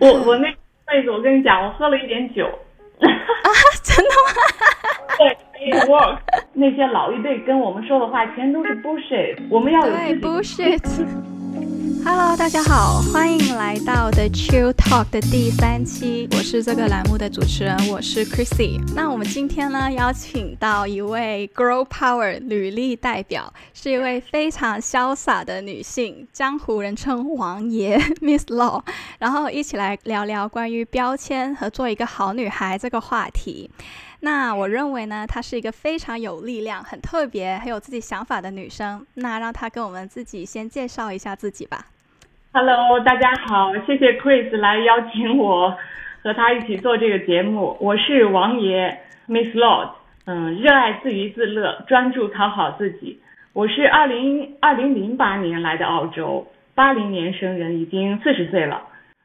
我我那辈子，我跟你讲，我喝了一点酒。啊，真的吗？对，it works。那些老一辈跟我们说的话，全都是 bullshit。我们要有对 bullshit。Hello，大家好，欢迎来到 The Chill Talk 的第三期。我是这个栏目的主持人，我是 Chrissy。那我们今天呢，邀请到一位 Girl Power 履历代表，是一位非常潇洒的女性，江湖人称王爷 Miss Law。然后一起来聊聊关于标签和做一个好女孩这个话题。那我认为呢，她是一个非常有力量、很特别、很有自己想法的女生。那让她跟我们自己先介绍一下自己吧。Hello，大家好，谢谢 Chris 来邀请我和他一起做这个节目。我是王爷 Miss Lord，嗯，热爱自娱自乐，专注讨好自己。我是二零二零零八年来的澳洲，八零年生人，已经四十岁了。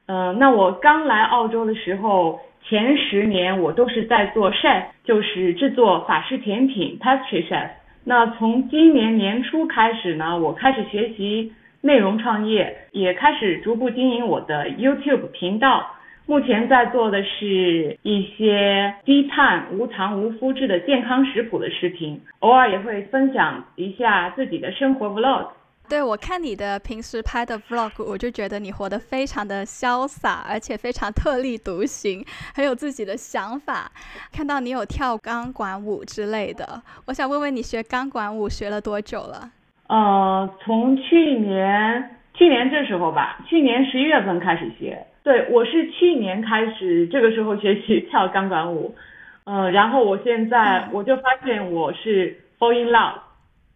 嗯，那我刚来澳洲的时候，前十年我都是在做 chef，就是制作法式甜品 pastry chef。那从今年年初开始呢，我开始学习。内容创业也开始逐步经营我的 YouTube 频道，目前在做的是一些低碳、无糖、无麸质的健康食谱的视频，偶尔也会分享一下自己的生活 Vlog。对我看你的平时拍的 Vlog，我就觉得你活得非常的潇洒，而且非常特立独行，很有自己的想法。看到你有跳钢管舞之类的，我想问问你学钢管舞学了多久了？呃，从去年去年这时候吧，去年十一月份开始学。对我是去年开始这个时候学习跳钢管舞，嗯，然后我现在我就发现我是 fall in love，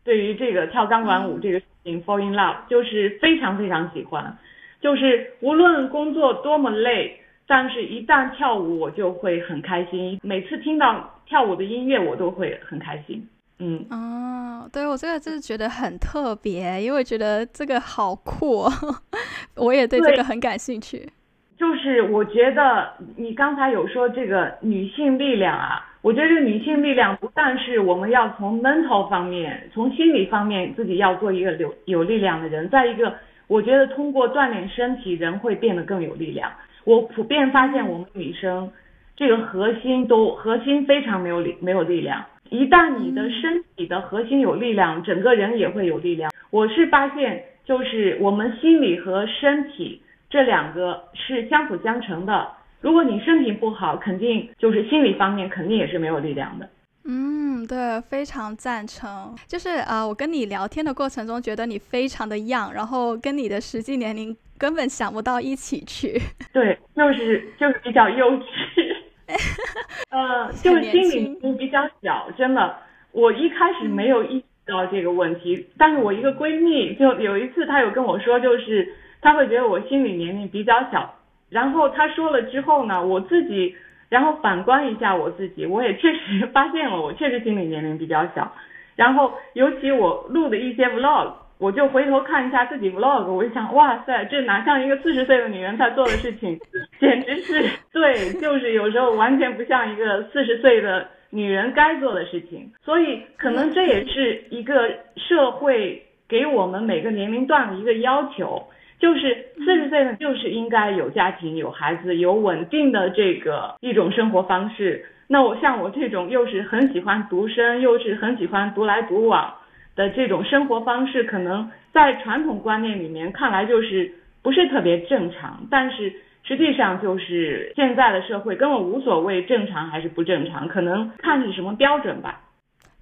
对于这个跳钢管舞这个事情 fall in love，就是非常非常喜欢，就是无论工作多么累，但是一旦跳舞我就会很开心，每次听到跳舞的音乐我都会很开心。嗯哦，对我这个就是觉得很特别，因为觉得这个好酷，哦 我也对这个很感兴趣。就是我觉得你刚才有说这个女性力量啊，我觉得这个女性力量不但是我们要从 mental 方面，从心理方面自己要做一个有有力量的人，再一个，我觉得通过锻炼身体，人会变得更有力量。我普遍发现我们女生这个核心都核心非常没有力没有力量。一旦你的身体的核心有力量，整个人也会有力量。我是发现，就是我们心理和身体这两个是相辅相成的。如果你身体不好，肯定就是心理方面肯定也是没有力量的。嗯，对，非常赞成。就是啊，我跟你聊天的过程中，觉得你非常的 young，然后跟你的实际年龄根本想不到一起去。对，就是就是比较幼稚。呃，就是心理比较小，真的。我一开始没有意识到这个问题，但是我一个闺蜜就有一次，她有跟我说，就是她会觉得我心理年龄比较小。然后她说了之后呢，我自己然后反观一下我自己，我也确实 发现了，我确实心理年龄比较小。然后尤其我录的一些 vlog。我就回头看一下自己 vlog，我就想，哇塞，这哪像一个四十岁的女人在做的事情，简直是对，就是有时候完全不像一个四十岁的女人该做的事情。所以可能这也是一个社会给我们每个年龄段的一个要求，就是四十岁呢，就是应该有家庭、有孩子、有稳定的这个一种生活方式。那我像我这种又是很喜欢独身，又是很喜欢独来独往。的这种生活方式，可能在传统观念里面看来就是不是特别正常，但是实际上就是现在的社会根本无所谓正常还是不正常，可能看是什么标准吧。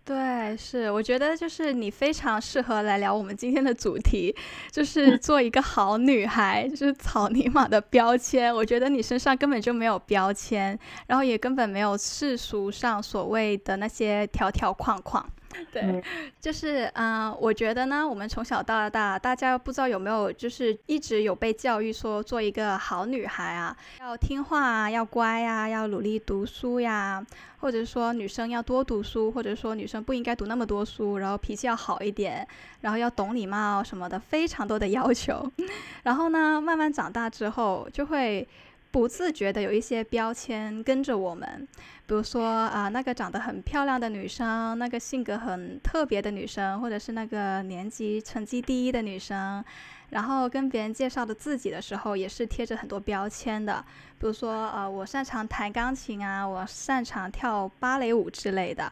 对，是，我觉得就是你非常适合来聊我们今天的主题，就是做一个好女孩，就是草泥马的标签。我觉得你身上根本就没有标签，然后也根本没有世俗上所谓的那些条条框框。对，就是嗯，我觉得呢，我们从小到大，大家不知道有没有，就是一直有被教育说做一个好女孩啊，要听话啊，要乖呀，要努力读书呀，或者说女生要多读书，或者说女生不应该读那么多书，然后脾气要好一点，然后要懂礼貌什么的，非常多的要求。然后呢，慢慢长大之后，就会不自觉的有一些标签跟着我们。比如说啊，那个长得很漂亮的女生，那个性格很特别的女生，或者是那个年级成绩第一的女生，然后跟别人介绍的自己的时候，也是贴着很多标签的，比如说呃，我擅长弹钢琴啊，我擅长跳芭蕾舞之类的。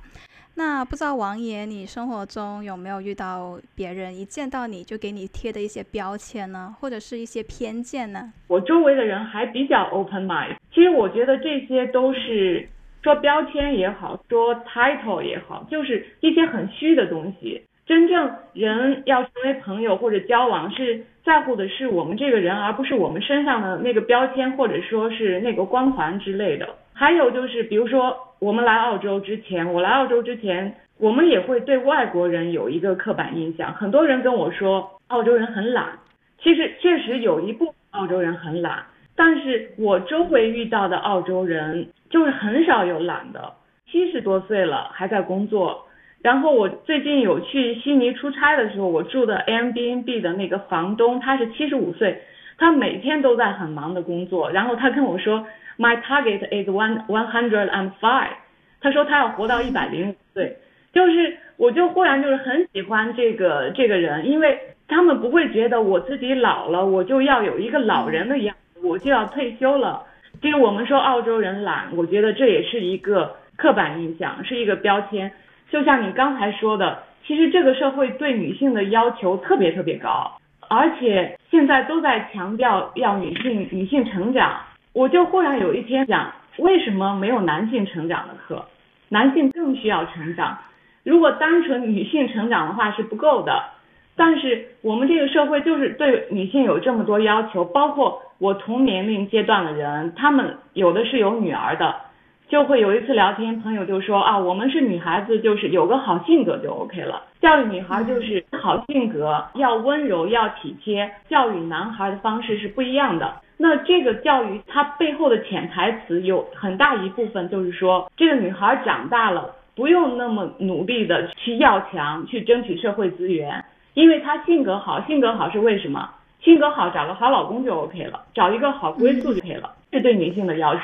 那不知道王爷，你生活中有没有遇到别人一见到你就给你贴的一些标签呢，或者是一些偏见呢？我周围的人还比较 open mind，其实我觉得这些都是说标签也好，说 title 也好，就是一些很虚的东西。真正人要成为朋友或者交往，是在乎的是我们这个人，而不是我们身上的那个标签或者说是那个光环之类的。还有就是，比如说我们来澳洲之前，我来澳洲之前，我们也会对外国人有一个刻板印象。很多人跟我说澳洲人很懒，其实确实有一部分澳洲人很懒，但是我周围遇到的澳洲人就是很少有懒的，七十多岁了还在工作。然后我最近有去悉尼出差的时候，我住的 Airbnb 的那个房东他是七十五岁，他每天都在很忙的工作，然后他跟我说。My target is one one hundred and five。他说他要活到一百零五岁，就是我就忽然就是很喜欢这个这个人，因为他们不会觉得我自己老了，我就要有一个老人的样子，我就要退休了。其实我们说澳洲人懒，我觉得这也是一个刻板印象，是一个标签。就像你刚才说的，其实这个社会对女性的要求特别特别高，而且现在都在强调要女性女性成长。我就忽然有一天想，为什么没有男性成长的课？男性更需要成长。如果单纯女性成长的话是不够的。但是我们这个社会就是对女性有这么多要求，包括我同年龄阶段的人，他们有的是有女儿的，就会有一次聊天，朋友就说啊，我们是女孩子，就是有个好性格就 OK 了。教育女孩就是好性格，要温柔，要体贴。教育男孩的方式是不一样的。那这个教育它背后的潜台词有很大一部分就是说，这个女孩长大了不用那么努力的去要强，去争取社会资源，因为她性格好，性格好是为什么？性格好找个好老公就 OK 了，找一个好归宿就可以了，是对女性的要求，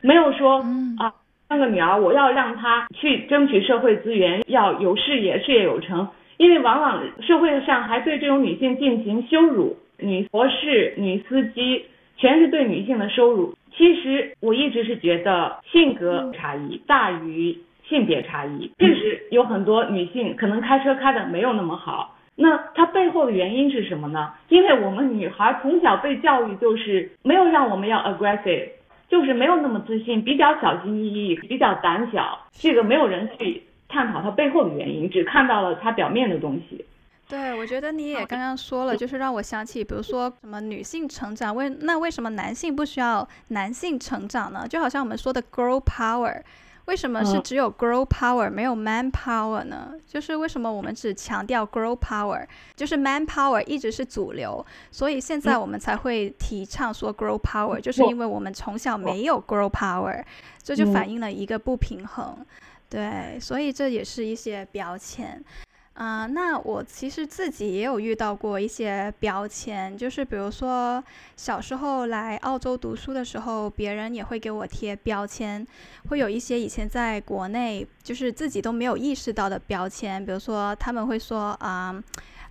没有说啊，那个女儿我要让她去争取社会资源，要有事业，事业有成，因为往往社会上还对这种女性进行羞辱。女博士、女司机，全是对女性的羞辱。其实我一直是觉得性格差异大于性别差异。确实有很多女性可能开车开的没有那么好，那它背后的原因是什么呢？因为我们女孩从小被教育就是没有让我们要 aggressive，就是没有那么自信，比较小心翼翼，比较胆小。这个没有人去探讨它背后的原因，只看到了它表面的东西。对，我觉得你也刚刚说了，就是让我想起，比如说什么女性成长，为那为什么男性不需要男性成长呢？就好像我们说的 girl power，为什么是只有 girl power 没有 man power 呢？就是为什么我们只强调 girl power，就是 man power 一直是主流，所以现在我们才会提倡说 girl power，就是因为我们从小没有 girl power，这就反映了一个不平衡。对，所以这也是一些标签。啊，那我其实自己也有遇到过一些标签，就是比如说小时候来澳洲读书的时候，别人也会给我贴标签，会有一些以前在国内就是自己都没有意识到的标签，比如说他们会说啊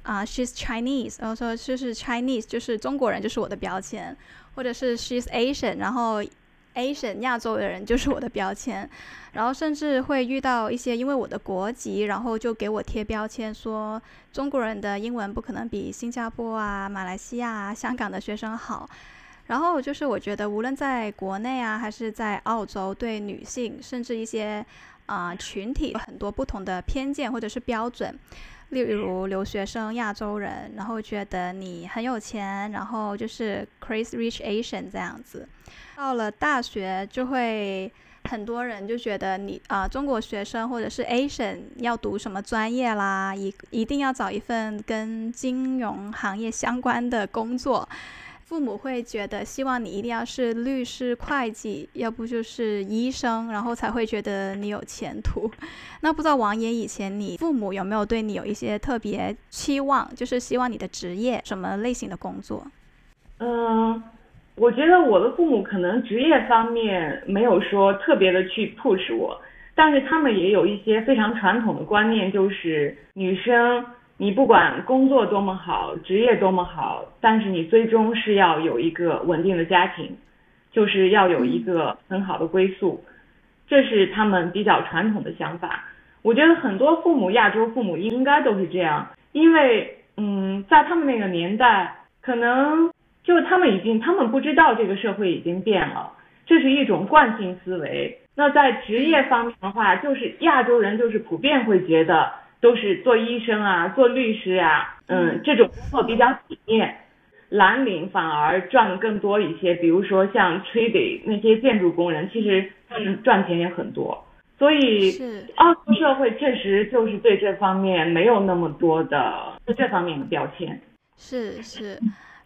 啊，she's Chinese，然后说就是 Chinese，就是中国人就是我的标签，或者是 she's Asian，然后。Asian 亚洲的人就是我的标签，然后甚至会遇到一些因为我的国籍，然后就给我贴标签，说中国人的英文不可能比新加坡啊、马来西亚啊、香港的学生好。然后就是我觉得无论在国内啊，还是在澳洲，对女性甚至一些啊群体有很多不同的偏见或者是标准。例如留学生、亚洲人，然后觉得你很有钱，然后就是 crazy rich Asian 这样子。到了大学，就会很多人就觉得你啊，中国学生或者是 Asian 要读什么专业啦，一一定要找一份跟金融行业相关的工作。父母会觉得希望你一定要是律师、会计，要不就是医生，然后才会觉得你有前途。那不知道王爷以前你父母有没有对你有一些特别期望，就是希望你的职业什么类型的工作？嗯，我觉得我的父母可能职业方面没有说特别的去 push 我，但是他们也有一些非常传统的观念，就是女生你不管工作多么好，职业多么好，但是你最终是要有一个稳定的家庭，就是要有一个很好的归宿，这是他们比较传统的想法。我觉得很多父母，亚洲父母应该都是这样，因为嗯，在他们那个年代，可能就是他们已经，他们不知道这个社会已经变了，这是一种惯性思维。那在职业方面的话，就是亚洲人就是普遍会觉得。都是做医生啊，做律师呀，嗯，这种工作比较体面，蓝领反而赚的更多一些。比如说像 trading 那些建筑工人，其实他们赚钱也很多。所以，澳洲社会确实就是对这方面没有那么多的这方面的标签。是是。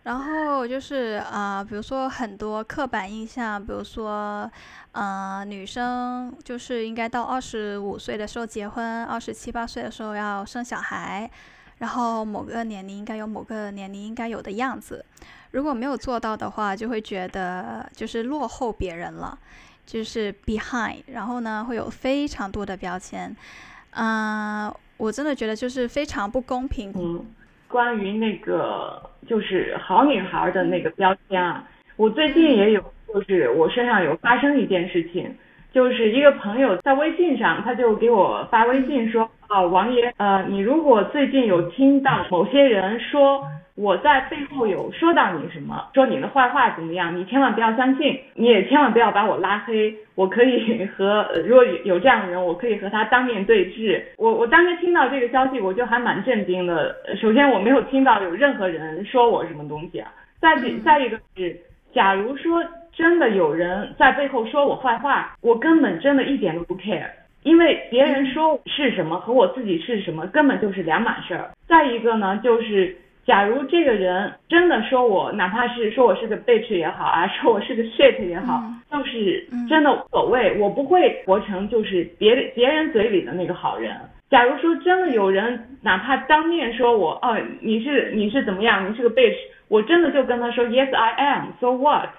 然后就是啊，比如说很多刻板印象，比如说，呃，女生就是应该到二十五岁的时候结婚，二十七八岁的时候要生小孩，然后某个年龄应该有某个年龄应该有的样子，如果没有做到的话，就会觉得就是落后别人了，就是 behind，然后呢会有非常多的标签，嗯，我真的觉得就是非常不公平。关于那个。就是好女孩的那个标签啊，我最近也有，就是我身上有发生一件事情，就是一个朋友在微信上，他就给我发微信说，哦，王爷，呃，你如果最近有听到某些人说我在背后有说到你什么，说你的坏话怎么样，你千万不要相信，你也千万不要把我拉黑，我可以和如果有这样的人，我可以和他当面对质。我我当时听到这个消息，我就还蛮震惊的。首先我没有听到有任何人说我什么东西啊，再再一个是，假如说真的有人在背后说我坏话，我根本真的一点都不 care，因为别人说是什么和我自己是什么根本就是两码事儿。再一个呢，就是。假如这个人真的说我，哪怕是说我是个 bitch 也好啊，说我是个 shit 也好，就是真的无所谓，我不会活成就是别别人嘴里的那个好人。假如说真的有人哪怕当面说我，哦，你是你是怎么样，你是个 bitch，我真的就跟他说 yes I am，so what？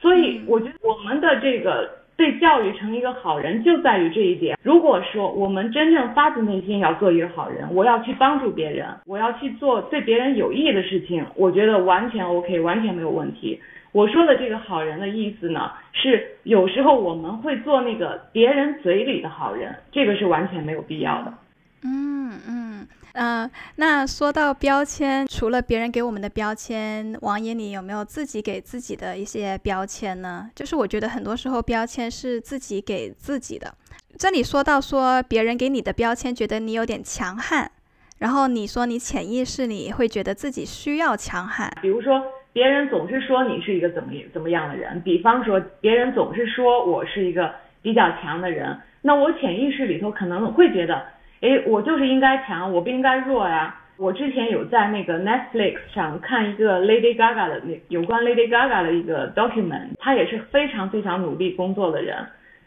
所以我觉得我们的这个。被教育成一个好人，就在于这一点。如果说我们真正发自内心要做一个好人，我要去帮助别人，我要去做对别人有益的事情，我觉得完全 OK，完全没有问题。我说的这个好人的意思呢，是有时候我们会做那个别人嘴里的好人，这个是完全没有必要的。嗯嗯。嗯，那说到标签，除了别人给我们的标签，王爷你有没有自己给自己的一些标签呢？就是我觉得很多时候标签是自己给自己的。这里说到说别人给你的标签，觉得你有点强悍，然后你说你潜意识里会觉得自己需要强悍。比如说别人总是说你是一个怎么怎么样的人，比方说别人总是说我是一个比较强的人，那我潜意识里头可能会觉得。哎，我就是应该强，我不应该弱呀。我之前有在那个 Netflix 上看一个 Lady Gaga 的那有关 Lady Gaga 的一个 document，她也是非常非常努力工作的人，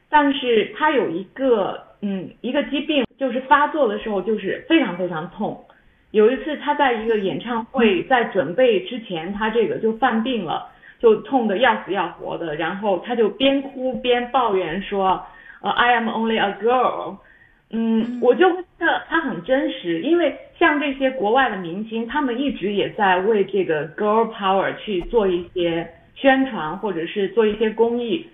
但是她有一个嗯一个疾病，就是发作的时候就是非常非常痛。有一次她在一个演唱会在准备之前，她这个就犯病了，就痛得要死要活的，然后她就边哭边抱怨说，呃，I am only a girl。嗯，我就觉得他很真实，因为像这些国外的明星，他们一直也在为这个 girl power 去做一些宣传，或者是做一些公益。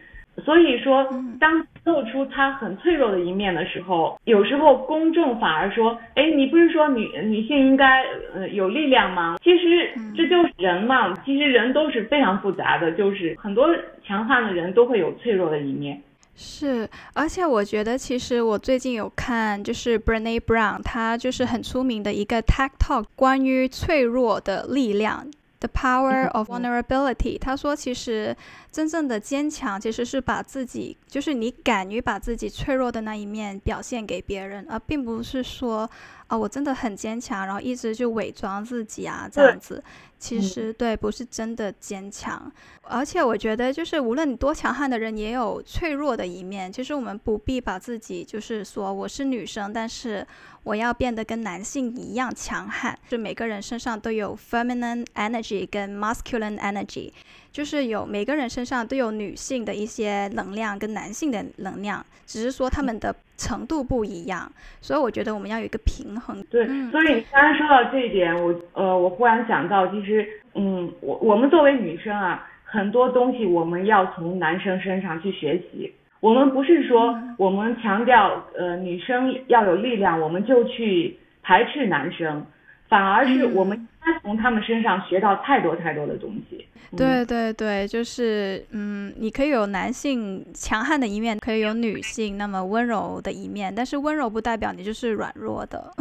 所以说，当露出他很脆弱的一面的时候，有时候公众反而说，哎，你不是说女女性应该呃有力量吗？其实这就是人嘛，其实人都是非常复杂的，就是很多强悍的人都会有脆弱的一面。是，而且我觉得，其实我最近有看，就是 Brene Brown，他就是很出名的一个 Talk，关于脆弱的力量，The Power of Vulnerability。他说，其实真正的坚强，其实是把自己，就是你敢于把自己脆弱的那一面表现给别人，而并不是说。啊，我真的很坚强，然后一直就伪装自己啊，这样子，其实对，不是真的坚强。而且我觉得，就是无论你多强悍的人，也有脆弱的一面。其实我们不必把自己，就是说我是女生，但是我要变得跟男性一样强悍。就每个人身上都有 feminine energy 跟 masculine energy。就是有每个人身上都有女性的一些能量跟男性的能量，只是说他们的程度不一样，所以我觉得我们要有一个平衡。对，所以你刚刚说到这一点，我呃，我忽然想到，其实，嗯，我我们作为女生啊，很多东西我们要从男生身上去学习。我们不是说我们强调呃女生要有力量，我们就去排斥男生，反而是我们应该从他们身上学到太多太多的东西。对对对，就是嗯，你可以有男性强悍的一面，可以有女性那么温柔的一面，但是温柔不代表你就是软弱的。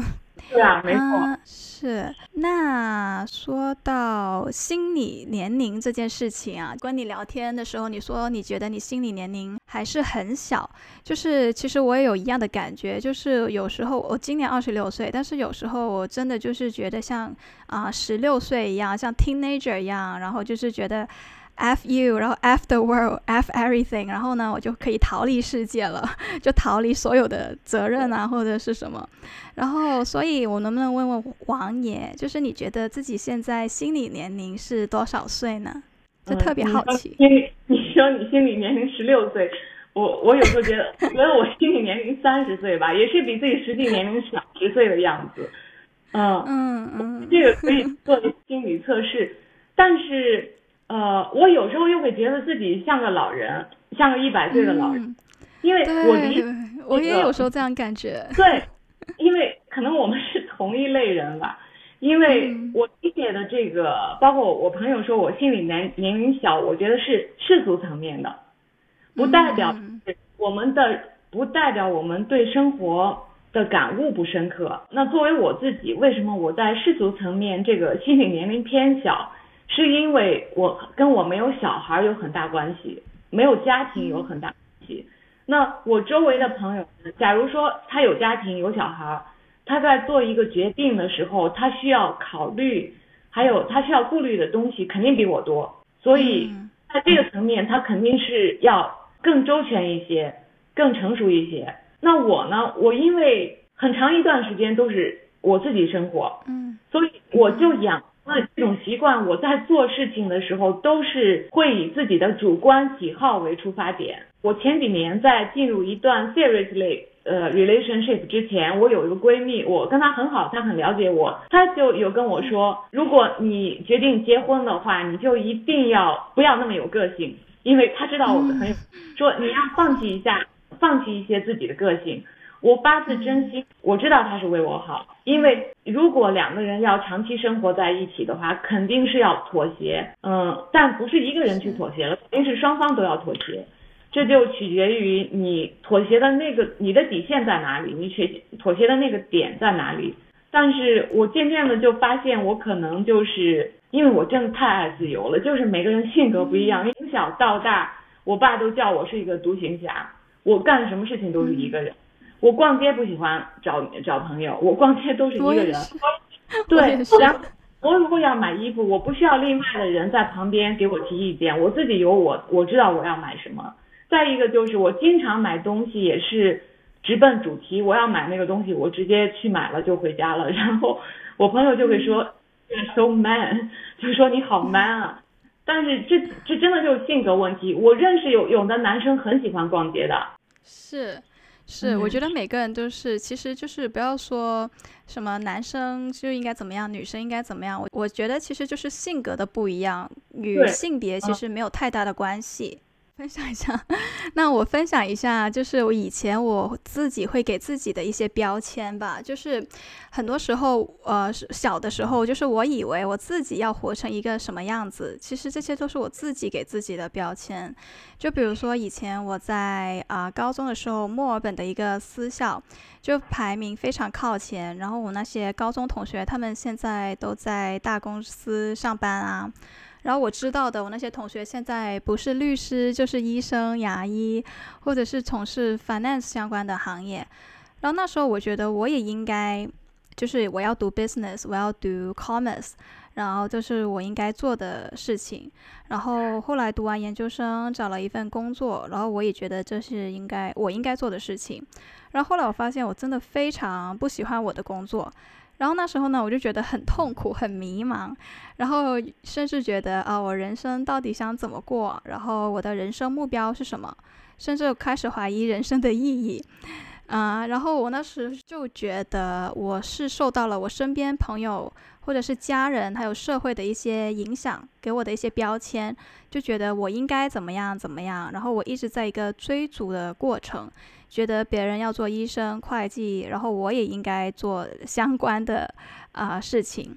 是啊，没错，是。那说到心理年龄这件事情啊，跟你聊天的时候，你说你觉得你心理年龄还是很小，就是其实我也有一样的感觉，就是有时候我今年二十六岁，但是有时候我真的就是觉得像啊十六岁一样，像 teenager 一样，然后就是觉得。F you，然后 F the world，F everything，然后呢，我就可以逃离世界了，就逃离所有的责任啊，或者是什么。然后，所以我能不能问问王爷，就是你觉得自己现在心理年龄是多少岁呢？就特别好奇。你 你说你心理年龄十六岁，我我有时候觉得，觉得我心理年龄三十岁吧，也是比自己实际年龄小十岁的样子。嗯嗯嗯，这个可以做心理测试，但是。呃，我有时候又会觉得自己像个老人，像个一百岁的老人，因为我离我也有时候这样感觉。对，因为可能我们是同一类人吧，因为我理解的这个，包括我朋友说我心理年年龄小，我觉得是世俗层面的，不代表我们的，不代表我们对生活的感悟不深刻。那作为我自己，为什么我在世俗层面这个心理年龄偏小？是因为我跟我没有小孩有很大关系，没有家庭有很大关系。那我周围的朋友，假如说他有家庭有小孩，他在做一个决定的时候，他需要考虑，还有他需要顾虑的东西肯定比我多。所以在这个层面，他肯定是要更周全一些，更成熟一些。那我呢？我因为很长一段时间都是我自己生活，嗯，所以我就养。那这种习惯，我在做事情的时候都是会以自己的主观喜好为出发点。我前几年在进入一段 seriously 呃 relationship 之前，我有一个闺蜜，我跟她很好，她很了解我，她就有跟我说，如果你决定结婚的话，你就一定要不要那么有个性，因为她知道我的朋友说你要放弃一下，放弃一些自己的个性。我发自真心，我知道他是为我好，因为如果两个人要长期生活在一起的话，肯定是要妥协，嗯，但不是一个人去妥协了，肯定是双方都要妥协，这就取决于你妥协的那个你的底线在哪里，你妥妥协的那个点在哪里。但是我渐渐的就发现，我可能就是因为我真的太爱自由了，就是每个人性格不一样，从小到大，我爸都叫我是一个独行侠，我干什么事情都是一个人。我逛街不喜欢找找朋友，我逛街都是一个人。对，然后我如果要买衣服，我不需要另外的人在旁边给我提意见，我自己有我，我知道我要买什么。再一个就是我经常买东西也是直奔主题，我要买那个东西，我直接去买了就回家了。然后我朋友就会说，so man，就说你好 man 啊。但是这这真的就是性格问题。我认识有有的男生很喜欢逛街的，是。是，我觉得每个人都是，其实就是不要说什么男生就应该怎么样，女生应该怎么样。我我觉得其实就是性格的不一样，与性别其实没有太大的关系。分享一下，那我分享一下，就是我以前我自己会给自己的一些标签吧，就是很多时候，呃，小的时候，就是我以为我自己要活成一个什么样子，其实这些都是我自己给自己的标签。就比如说以前我在啊高中的时候，墨尔本的一个私校，就排名非常靠前，然后我那些高中同学，他们现在都在大公司上班啊。然后我知道的，我那些同学现在不是律师，就是医生、牙医，或者是从事 finance 相关的行业。然后那时候我觉得我也应该，就是我要读 business，我要读 commerce，然后这是我应该做的事情。然后后来读完研究生，找了一份工作，然后我也觉得这是应该我应该做的事情。然后后来我发现我真的非常不喜欢我的工作。然后那时候呢，我就觉得很痛苦、很迷茫，然后甚至觉得啊，我人生到底想怎么过？然后我的人生目标是什么？甚至开始怀疑人生的意义。啊，然后我那时就觉得我是受到了我身边朋友或者是家人还有社会的一些影响，给我的一些标签，就觉得我应该怎么样怎么样。然后我一直在一个追逐的过程，觉得别人要做医生、会计，然后我也应该做 相关的啊事情。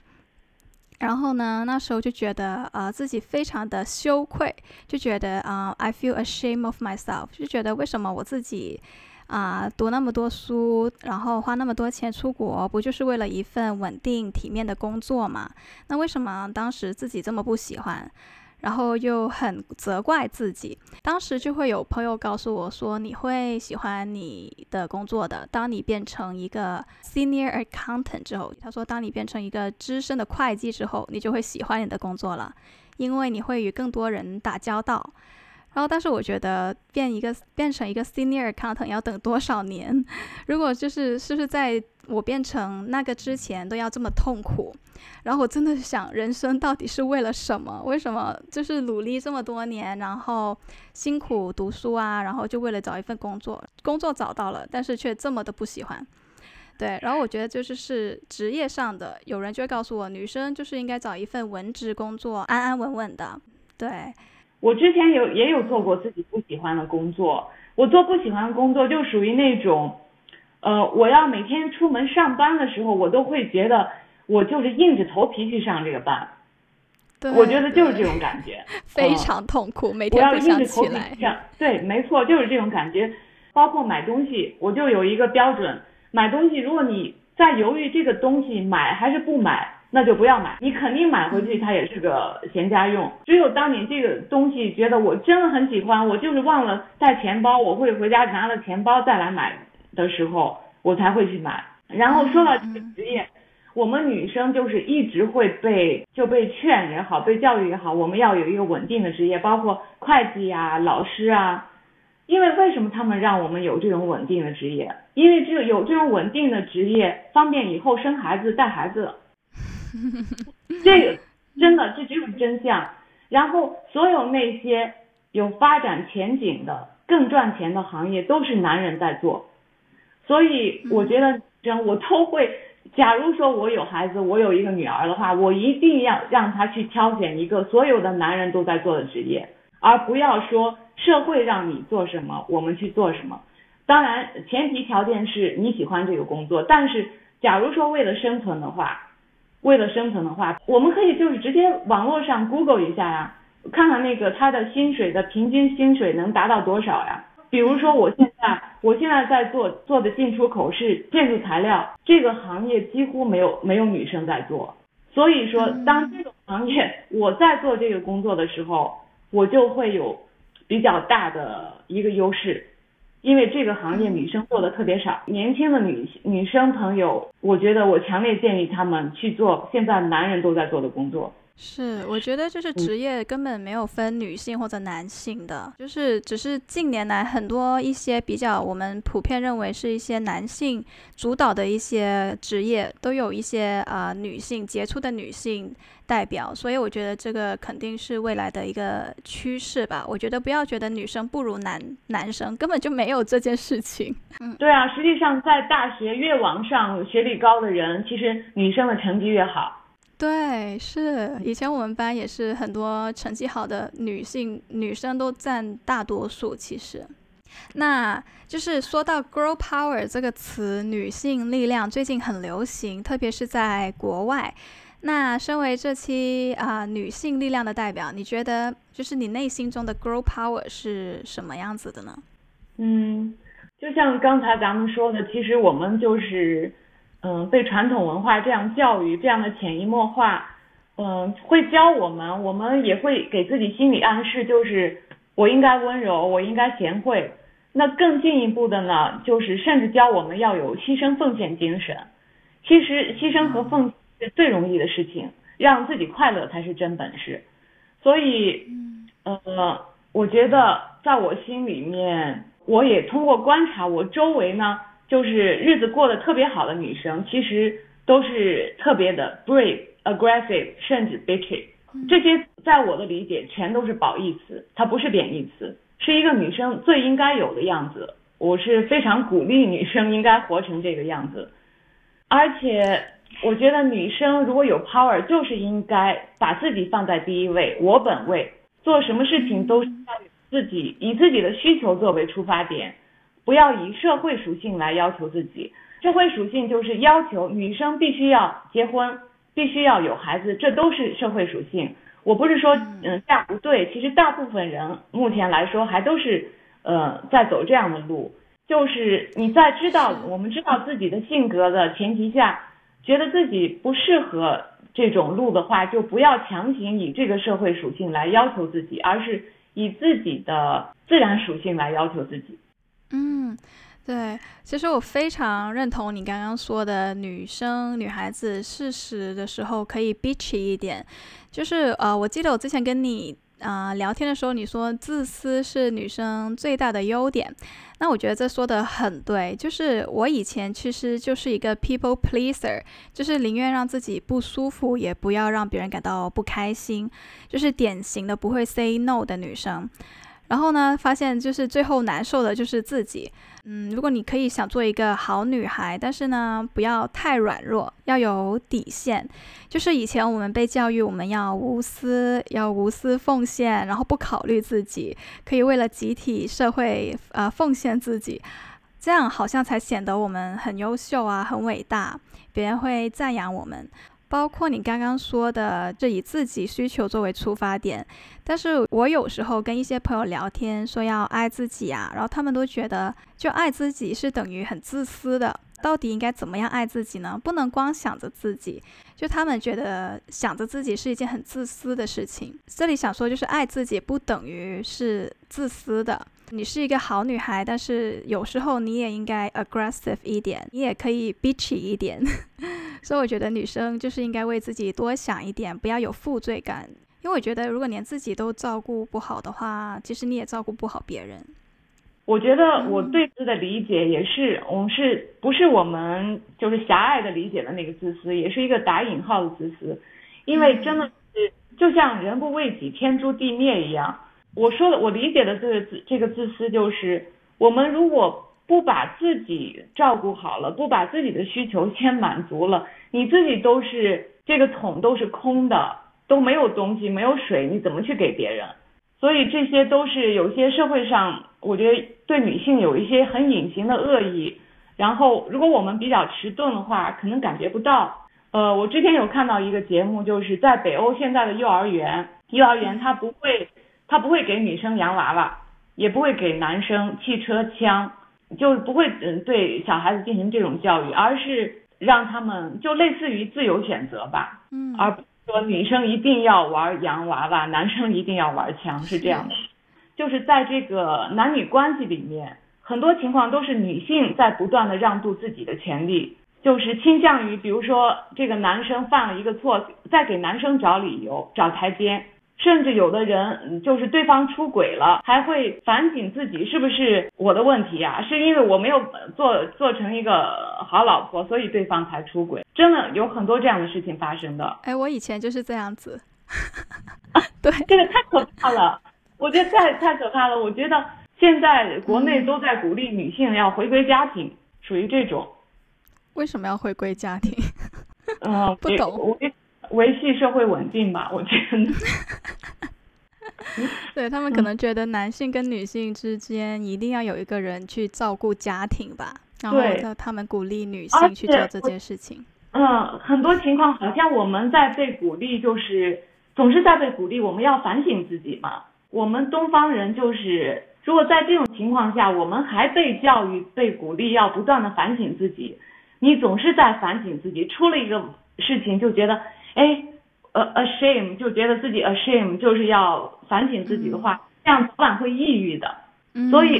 然后呢，那时候就觉得呃自己非常的羞愧，就觉得啊，I feel ashamed of myself，就觉得为什么我自己。啊，读那么多书，然后花那么多钱出国，不就是为了一份稳定体面的工作吗？那为什么当时自己这么不喜欢，然后又很责怪自己？当时就会有朋友告诉我说，你会喜欢你的工作的。当你变成一个 senior accountant 之后，他说，当你变成一个资深的会计之后，你就会喜欢你的工作了，因为你会与更多人打交道。然后，但是我觉得变一个变成一个 senior accountant 要等多少年？如果就是是不是在我变成那个之前都要这么痛苦？然后我真的想，人生到底是为了什么？为什么就是努力这么多年，然后辛苦读书啊，然后就为了找一份工作，工作找到了，但是却这么的不喜欢。对，然后我觉得就是是职业上的，有人就会告诉我，女生就是应该找一份文职工作，安安稳稳的。对。我之前有也有做过自己不喜欢的工作，我做不喜欢的工作就属于那种，呃，我要每天出门上班的时候，我都会觉得我就是硬着头皮去上这个班，我觉得就是这种感觉，非常痛苦，每天都想起来。对，没错，就是这种感觉。包括买东西，我就有一个标准，买东西如果你在犹豫这个东西买还是不买。那就不要买，你肯定买回去它也是个闲家用。只有当你这个东西觉得我真的很喜欢，我就是忘了带钱包，我会回家拿了钱包再来买的时候，我才会去买。然后说到这个职业，我们女生就是一直会被就被劝也好，被教育也好，我们要有一个稳定的职业，包括会计啊、老师啊。因为为什么他们让我们有这种稳定的职业？因为只有有这种稳定的职业，方便以后生孩子、带孩子。这个真的，这只是真相。然后，所有那些有发展前景的、更赚钱的行业，都是男人在做。所以，我觉得，真我都会。假如说我有孩子，我有一个女儿的话，我一定要让她去挑选一个所有的男人都在做的职业，而不要说社会让你做什么，我们去做什么。当然，前提条件是你喜欢这个工作。但是，假如说为了生存的话，为了生存的话，我们可以就是直接网络上 Google 一下呀，看看那个他的薪水的平均薪水能达到多少呀？比如说我现在我现在在做做的进出口是建筑材料，这个行业几乎没有没有女生在做，所以说当这个行业我在做这个工作的时候，我就会有比较大的一个优势。因为这个行业女生做的特别少，年轻的女女生朋友，我觉得我强烈建议他们去做现在男人都在做的工作。是，我觉得就是职业根本没有分女性或者男性的，就是只是近年来很多一些比较我们普遍认为是一些男性主导的一些职业，都有一些啊女性杰出的女性代表，所以我觉得这个肯定是未来的一个趋势吧。我觉得不要觉得女生不如男男生，根本就没有这件事情。嗯，对啊，实际上在大学越往上学历高的人，其实女生的成绩越好。对，是以前我们班也是很多成绩好的女性女生都占大多数。其实，那就是说到 “girl power” 这个词，女性力量最近很流行，特别是在国外。那身为这期啊女性力量的代表，你觉得就是你内心中的 “girl power” 是什么样子的呢？嗯，就像刚才咱们说的，其实我们就是。嗯，被传统文化这样教育，这样的潜移默化，嗯，会教我们，我们也会给自己心理暗示，就是我应该温柔，我应该贤惠。那更进一步的呢，就是甚至教我们要有牺牲奉献精神。其实牺牲和奉献是最容易的事情，让自己快乐才是真本事。所以，呃，我觉得在我心里面，我也通过观察我周围呢。就是日子过得特别好的女生，其实都是特别的 brave、aggressive，甚至 bitchy。这些在我的理解全都是褒义词，它不是贬义词，是一个女生最应该有的样子。我是非常鼓励女生应该活成这个样子，而且我觉得女生如果有 power，就是应该把自己放在第一位，我本位，做什么事情都是自己以自己的需求作为出发点，不要以社会属性来要求自己。社会属性就是要求女生必须要结婚，必须要有孩子，这都是社会属性。我不是说嗯这样不对，其实大部分人目前来说还都是。呃，在走这样的路，就是你在知道我们知道自己的性格的前提下，觉得自己不适合这种路的话，就不要强行以这个社会属性来要求自己，而是以自己的自然属性来要求自己。嗯，对，其实我非常认同你刚刚说的，女生女孩子适时的时候可以 bitch 一点，就是呃，我记得我之前跟你。啊，聊天的时候你说自私是女生最大的优点，那我觉得这说的很对。就是我以前其实就是一个 people pleaser，就是宁愿让自己不舒服，也不要让别人感到不开心，就是典型的不会 say no 的女生。然后呢，发现就是最后难受的就是自己。嗯，如果你可以想做一个好女孩，但是呢，不要太软弱，要有底线。就是以前我们被教育，我们要无私，要无私奉献，然后不考虑自己，可以为了集体社会呃奉献自己，这样好像才显得我们很优秀啊，很伟大，别人会赞扬我们。包括你刚刚说的，这以自己需求作为出发点，但是我有时候跟一些朋友聊天，说要爱自己啊，然后他们都觉得，就爱自己是等于很自私的。到底应该怎么样爱自己呢？不能光想着自己，就他们觉得想着自己是一件很自私的事情。这里想说，就是爱自己不等于是自私的。你是一个好女孩，但是有时候你也应该 aggressive 一点，你也可以 bitchy 一点。所以我觉得女生就是应该为自己多想一点，不要有负罪感。因为我觉得如果连自己都照顾不好的话，其实你也照顾不好别人。我觉得我对自的理解也是，我们是不是我们就是狭隘的理解的那个自私，也是一个打引号的自私，因为真的是就像人不为己，天诛地灭一样。我说的，我理解的这个自这个自私，就是我们如果不把自己照顾好了，不把自己的需求先满足了，你自己都是这个桶都是空的，都没有东西，没有水，你怎么去给别人？所以这些都是有些社会上，我觉得对女性有一些很隐形的恶意。然后，如果我们比较迟钝的话，可能感觉不到。呃，我之前有看到一个节目，就是在北欧现在的幼儿园，幼儿园他不会，他不会给女生洋娃娃，也不会给男生汽车枪，就是不会嗯对小孩子进行这种教育，而是让他们就类似于自由选择吧，嗯，而不。说女生一定要玩洋娃娃，男生一定要玩枪，是这样的。就是在这个男女关系里面，很多情况都是女性在不断的让渡自己的权利，就是倾向于，比如说这个男生犯了一个错，再给男生找理由、找台阶。甚至有的人就是对方出轨了，还会反省自己是不是我的问题啊？是因为我没有做做成一个好老婆，所以对方才出轨。真的有很多这样的事情发生的。哎，我以前就是这样子。对，这个太可怕了，我觉得太太可怕了。我觉得现在国内都在鼓励女性要回归家庭，属于这种。为什么要回归家庭？嗯，不懂。我。维系社会稳定吧，我觉得。对他们可能觉得男性跟女性之间一定要有一个人去照顾家庭吧，然后他们鼓励女性去做这件事情。嗯，很多情况好像我们在被鼓励，就是总是在被鼓励，我们要反省自己嘛。我们东方人就是，如果在这种情况下，我们还被教育、被鼓励要不断的反省自己，你总是在反省自己，出了一个事情就觉得。哎，呃，ashame 就觉得自己 ashame 就是要反省自己的话，这样早晚会抑郁的。所以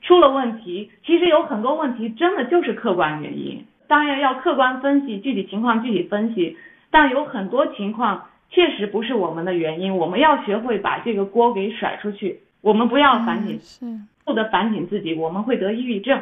出了问题，其实有很多问题真的就是客观原因，当然要客观分析具体情况具体分析，但有很多情况确实不是我们的原因，我们要学会把这个锅给甩出去，我们不要反省，是不得反省自己，我们会得抑郁症。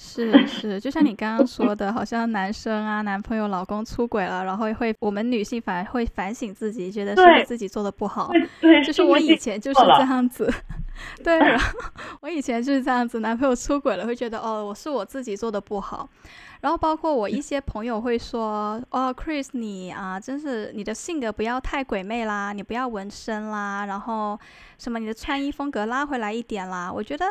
是是，就像你刚刚说的，好像男生啊，男朋友、老公出轨了，然后会我们女性反而会反省自己，觉得是不是自己做的不好？对，就是我以前就是这样子。对，然后我以前就是这样子，男朋友出轨了，会觉得哦，我是我自己做的不好。然后包括我一些朋友会说，哦，Chris，你啊，真是你的性格不要太鬼魅啦，你不要纹身啦，然后什么你的穿衣风格拉回来一点啦。我觉得，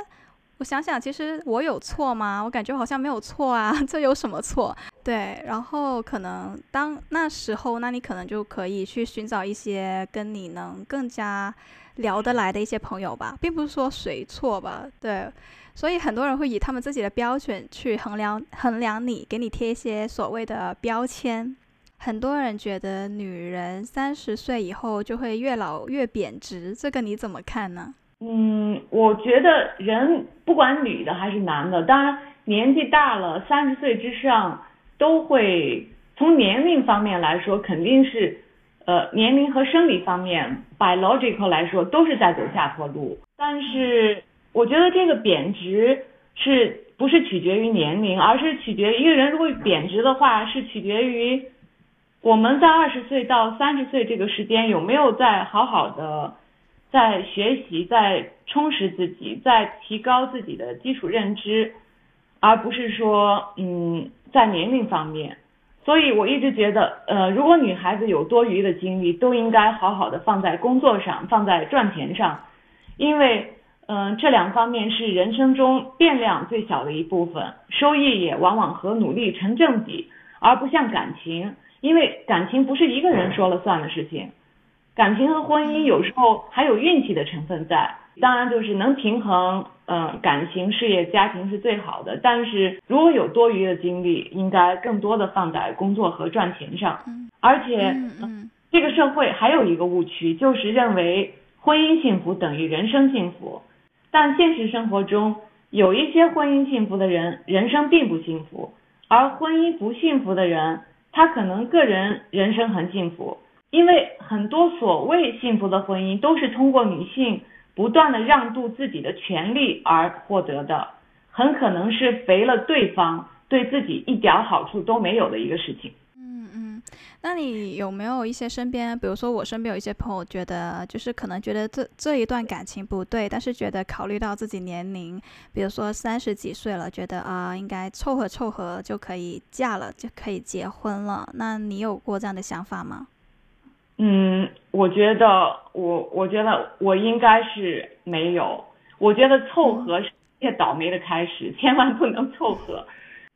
我想想，其实我有错吗？我感觉好像没有错啊，这有什么错？对，然后可能当那时候，那你可能就可以去寻找一些跟你能更加聊得来的一些朋友吧，并不是说谁错吧，对。所以很多人会以他们自己的标准去衡量衡量你，给你贴一些所谓的标签。很多人觉得女人三十岁以后就会越老越贬值，这个你怎么看呢？嗯，我觉得人不管女的还是男的，当然年纪大了三十岁之上都会从年龄方面来说，肯定是呃年龄和生理方面 biological 来说都是在走下坡路，但是。我觉得这个贬值是不是取决于年龄，而是取决于一个人如果贬值的话，是取决于我们在二十岁到三十岁这个时间有没有在好好的在学习，在充实自己，在提高自己的基础认知，而不是说嗯在年龄方面。所以我一直觉得，呃，如果女孩子有多余的精力，都应该好好的放在工作上，放在赚钱上，因为。嗯，这两方面是人生中变量最小的一部分，收益也往往和努力成正比，而不像感情，因为感情不是一个人说了算的事情，感情和婚姻有时候还有运气的成分在。当然，就是能平衡，嗯，感情、事业、家庭是最好的。但是如果有多余的精力，应该更多的放在工作和赚钱上。而且，这个社会还有一个误区，就是认为婚姻幸福等于人生幸福。但现实生活中，有一些婚姻幸福的人，人生并不幸福；而婚姻不幸福的人，他可能个人人生很幸福。因为很多所谓幸福的婚姻，都是通过女性不断的让渡自己的权利而获得的，很可能是肥了对方，对自己一点好处都没有的一个事情。嗯嗯那你有没有一些身边，比如说我身边有一些朋友，觉得就是可能觉得这这一段感情不对，但是觉得考虑到自己年龄，比如说三十几岁了，觉得啊应该凑合凑合就可以嫁了，就可以结婚了。那你有过这样的想法吗？嗯，我觉得我我觉得我应该是没有。我觉得凑合是一切倒霉的开始，千万不能凑合。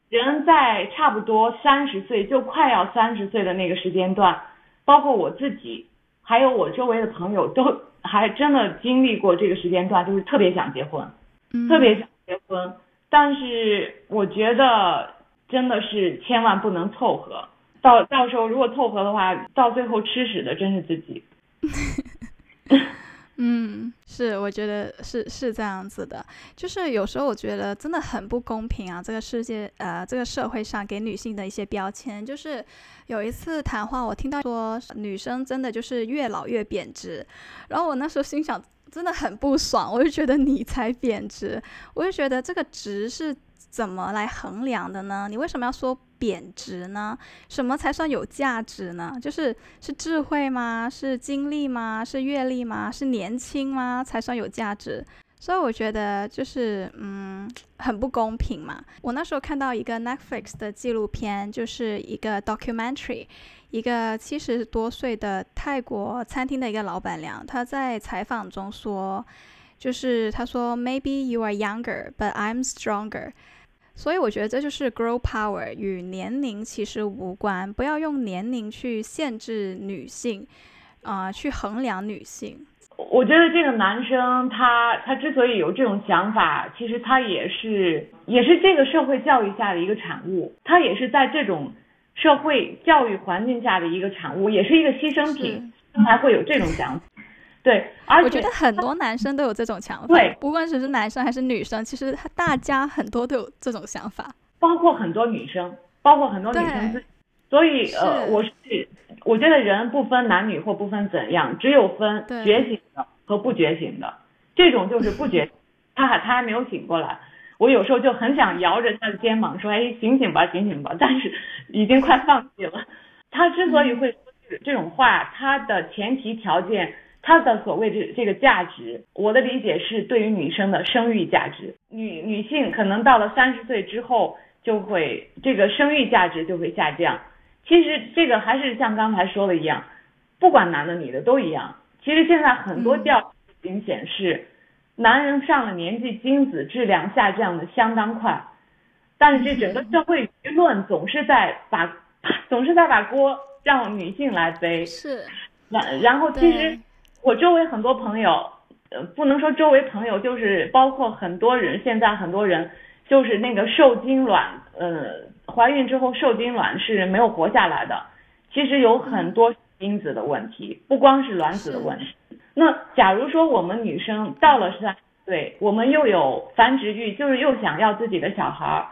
人在差不多三十岁，就快要三十岁的那个时间段，包括我自己，还有我周围的朋友，都还真的经历过这个时间段，就是特别想结婚，特别想结婚。但是我觉得真的是千万不能凑合，到到时候如果凑合的话，到最后吃屎的真是自己。嗯，是，我觉得是是这样子的，就是有时候我觉得真的很不公平啊，这个世界，呃，这个社会上给女性的一些标签，就是有一次谈话，我听到说女生真的就是越老越贬值，然后我那时候心想，真的很不爽，我就觉得你才贬值，我就觉得这个值是。怎么来衡量的呢？你为什么要说贬值呢？什么才算有价值呢？就是是智慧吗？是经历吗？是阅历吗？是年轻吗？才算有价值？所以我觉得就是嗯，很不公平嘛。我那时候看到一个 Netflix 的纪录片，就是一个 documentary，一个七十多岁的泰国餐厅的一个老板娘，她在采访中说，就是她说 Maybe you are younger, but I'm stronger。所以我觉得这就是 grow power 与年龄其实无关，不要用年龄去限制女性，啊，去衡量女性。我觉得这个男生他他之所以有这种想法，其实他也是也是这个社会教育下的一个产物，他也是在这种社会教育环境下的一个产物，也是一个牺牲品，才会有这种想法。对，而且我觉得很多男生都有这种想法，对，不管只是男生还是女生，其实他大家很多都有这种想法，包括很多女生，包括很多女生自，所以呃，我是我觉得人不分男女或不分怎样，只有分觉醒的和不觉醒的，这种就是不觉，他还他还没有醒过来。我有时候就很想摇着他的肩膀说：“哎，醒醒吧，醒醒吧！”但是已经快放弃了。他之所以会说这种话，他的前提条件，他的所谓这这个价值，我的理解是对于女生的生育价值。女女性可能到了三十岁之后，就会这个生育价值就会下降。其实这个还是像刚才说的一样，不管男的女的都一样。其实现在很多调查已经显示，男人上了年纪，精子质量下降的相当快。但是这整个社会舆论总是在把，总是在把锅让女性来背。是。然然后其实我周围很多朋友，呃，不能说周围朋友，就是包括很多人，现在很多人就是那个受精卵，呃。怀孕之后受精卵是没有活下来的，其实有很多精子的问题，不光是卵子的问题。那假如说我们女生到了三十岁，我们又有繁殖欲，就是又想要自己的小孩儿，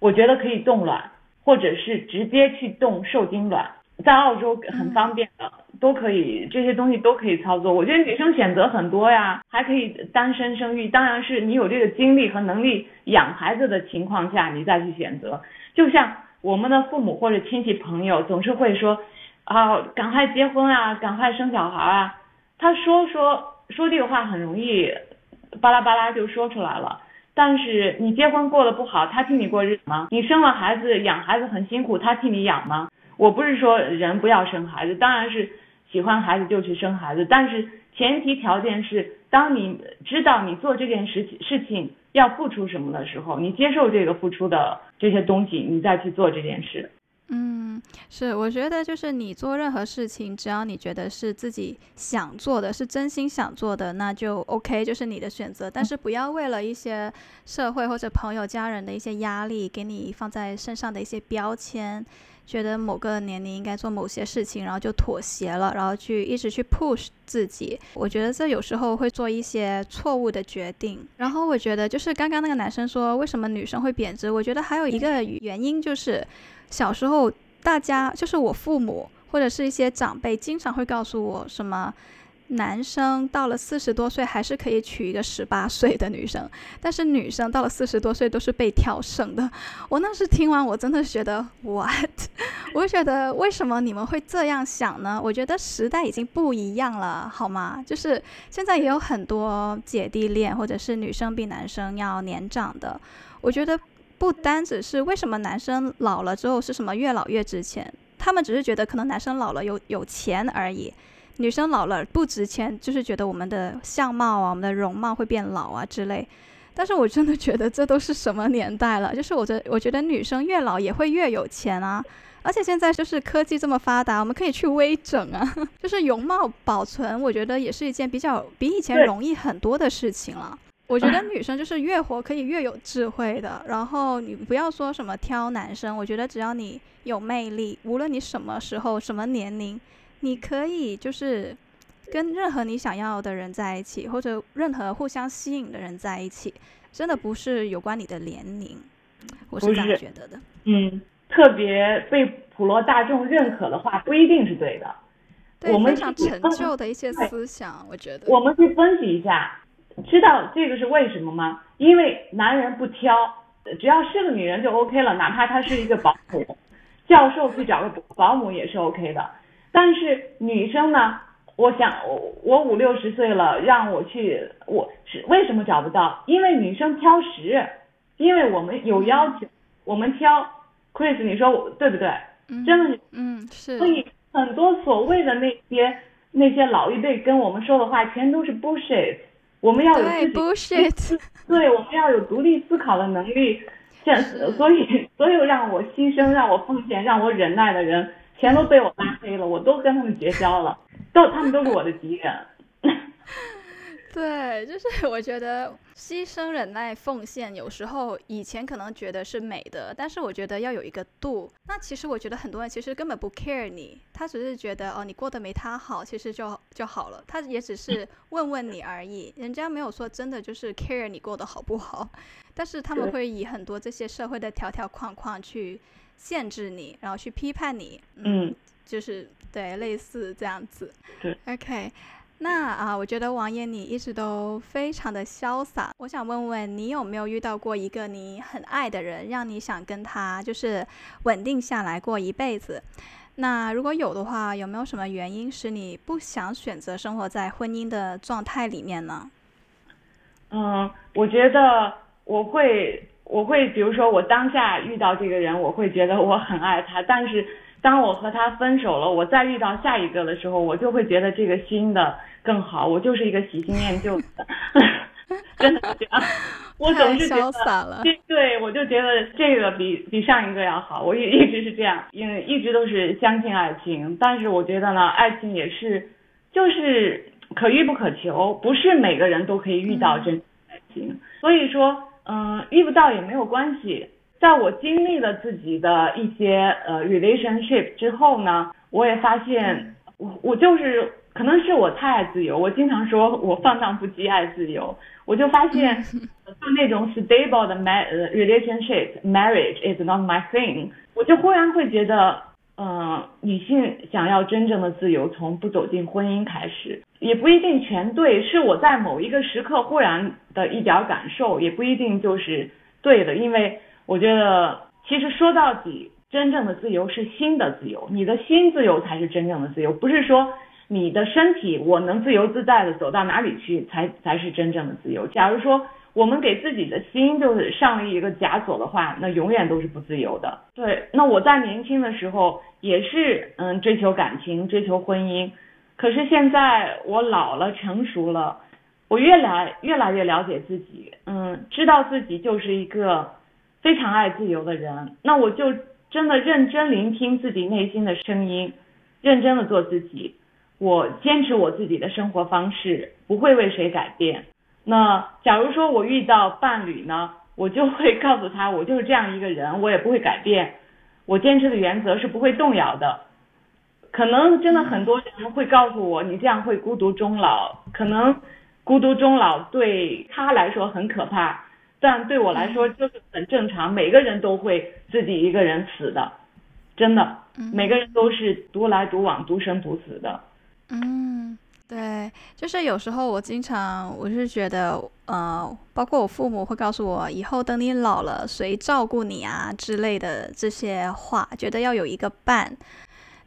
我觉得可以冻卵，或者是直接去冻受精卵，在澳洲很方便的，都可以，这些东西都可以操作。我觉得女生选择很多呀，还可以单身生育，当然是你有这个精力和能力养孩子的情况下，你再去选择。就像我们的父母或者亲戚朋友总是会说，啊，赶快结婚啊，赶快生小孩啊。他说说说这个话很容易，巴拉巴拉就说出来了。但是你结婚过得不好，他替你过日子吗？你生了孩子养孩子很辛苦，他替你养吗？我不是说人不要生孩子，当然是喜欢孩子就去生孩子，但是前提条件是，当你知道你做这件事情事情。要付出什么的时候，你接受这个付出的这些东西，你再去做这件事。嗯，是，我觉得就是你做任何事情，只要你觉得是自己想做的，是真心想做的，那就 OK，就是你的选择。但是不要为了一些社会或者朋友、家人的一些压力，给你放在身上的一些标签。觉得某个年龄应该做某些事情，然后就妥协了，然后去一直去 push 自己。我觉得这有时候会做一些错误的决定。然后我觉得就是刚刚那个男生说为什么女生会贬值，我觉得还有一个原因就是小时候大家就是我父母或者是一些长辈经常会告诉我什么。男生到了四十多岁还是可以娶一个十八岁的女生，但是女生到了四十多岁都是被挑剩的。我那时听完，我真的觉得 what？我觉得为什么你们会这样想呢？我觉得时代已经不一样了，好吗？就是现在也有很多姐弟恋，或者是女生比男生要年长的。我觉得不单只是为什么男生老了之后是什么越老越值钱，他们只是觉得可能男生老了有有钱而已。女生老了不值钱，就是觉得我们的相貌啊，我们的容貌会变老啊之类。但是我真的觉得这都是什么年代了？就是我觉我觉得女生越老也会越有钱啊。而且现在就是科技这么发达，我们可以去微整啊，就是容貌保存，我觉得也是一件比较比以前容易很多的事情了。我觉得女生就是越活可以越有智慧的。然后你不要说什么挑男生，我觉得只要你有魅力，无论你什么时候、什么年龄。你可以就是跟任何你想要的人在一起，或者任何互相吸引的人在一起，真的不是有关你的年龄，我是这样觉得的。嗯，特别被普罗大众认可的话，不一定是对的。对，非常陈旧的一些思想，我觉得。我们去分析一下，知道这个是为什么吗？因为男人不挑，只要是个女人就 OK 了，哪怕她是一个保姆、教授，去找个保姆也是 OK 的。但是女生呢？我想我我五六十岁了，让我去，我是为什么找不到？因为女生挑食，因为我们有要求，我们挑。Chris，你说对不对？真的是，嗯是。所以很多所谓的那些那些老一辈跟我们说的话，全都是 bullshit。我们要有自己 bullshit。对，我们要有独立思考的能力。这所以所有让我牺牲、让我奉献、让我忍耐的人。全都被我拉黑了，我都跟他们绝交了，都他们都是我的敌人。对，就是我觉得牺牲、忍耐、奉献，有时候以前可能觉得是美的，但是我觉得要有一个度。那其实我觉得很多人其实根本不 care 你，他只是觉得哦你过得没他好，其实就就好了。他也只是 问问你而已，人家没有说真的就是 care 你过得好不好。但是他们会以很多这些社会的条条框框去。限制你，然后去批判你，嗯，就是对，类似这样子。对，OK，那啊，我觉得王爷你一直都非常的潇洒。我想问问你有没有遇到过一个你很爱的人，让你想跟他就是稳定下来过一辈子？那如果有的话，有没有什么原因使你不想选择生活在婚姻的状态里面呢？嗯，我觉得我会，我会，比如说我当下遇到这个人，我会觉得我很爱他，但是当我和他分手了，我再遇到下一个的时候，我就会觉得这个新的。更好，我就是一个喜新厌旧的，真的这样。我总是觉得，对，我就觉得这个比比上一个要好。我也一直是这样，因为一直都是相信爱情。但是我觉得呢，爱情也是，就是可遇不可求，不是每个人都可以遇到真爱情。所以说，嗯，遇不到也没有关系。在我经历了自己的一些呃 relationship 之后呢，我也发现，我我就是。可能是我太爱自由，我经常说我放荡不羁爱自由，我就发现，就那种 stable 的 ma relationship marriage is not my thing，我就忽然会觉得，嗯，女性想要真正的自由，从不走进婚姻开始，也不一定全对，是我在某一个时刻忽然的一点感受，也不一定就是对的，因为我觉得其实说到底，真正的自由是心的自由，你的心自由才是真正的自由，不是说。你的身体，我能自由自在的走到哪里去，才才是真正的自由。假如说我们给自己的心就是上了一个枷锁的话，那永远都是不自由的。对，那我在年轻的时候也是，嗯，追求感情，追求婚姻。可是现在我老了，成熟了，我越来越来越了解自己，嗯，知道自己就是一个非常爱自由的人。那我就真的认真聆听自己内心的声音，认真的做自己。我坚持我自己的生活方式，不会为谁改变。那假如说我遇到伴侣呢，我就会告诉他，我就是这样一个人，我也不会改变。我坚持的原则是不会动摇的。可能真的很多人会告诉我，你这样会孤独终老。可能孤独终老对他来说很可怕，但对我来说就是很正常。每个人都会自己一个人死的，真的，每个人都是独来独往、独生独死的。嗯，对，就是有时候我经常我是觉得，呃，包括我父母会告诉我，以后等你老了，谁照顾你啊之类的这些话，觉得要有一个伴。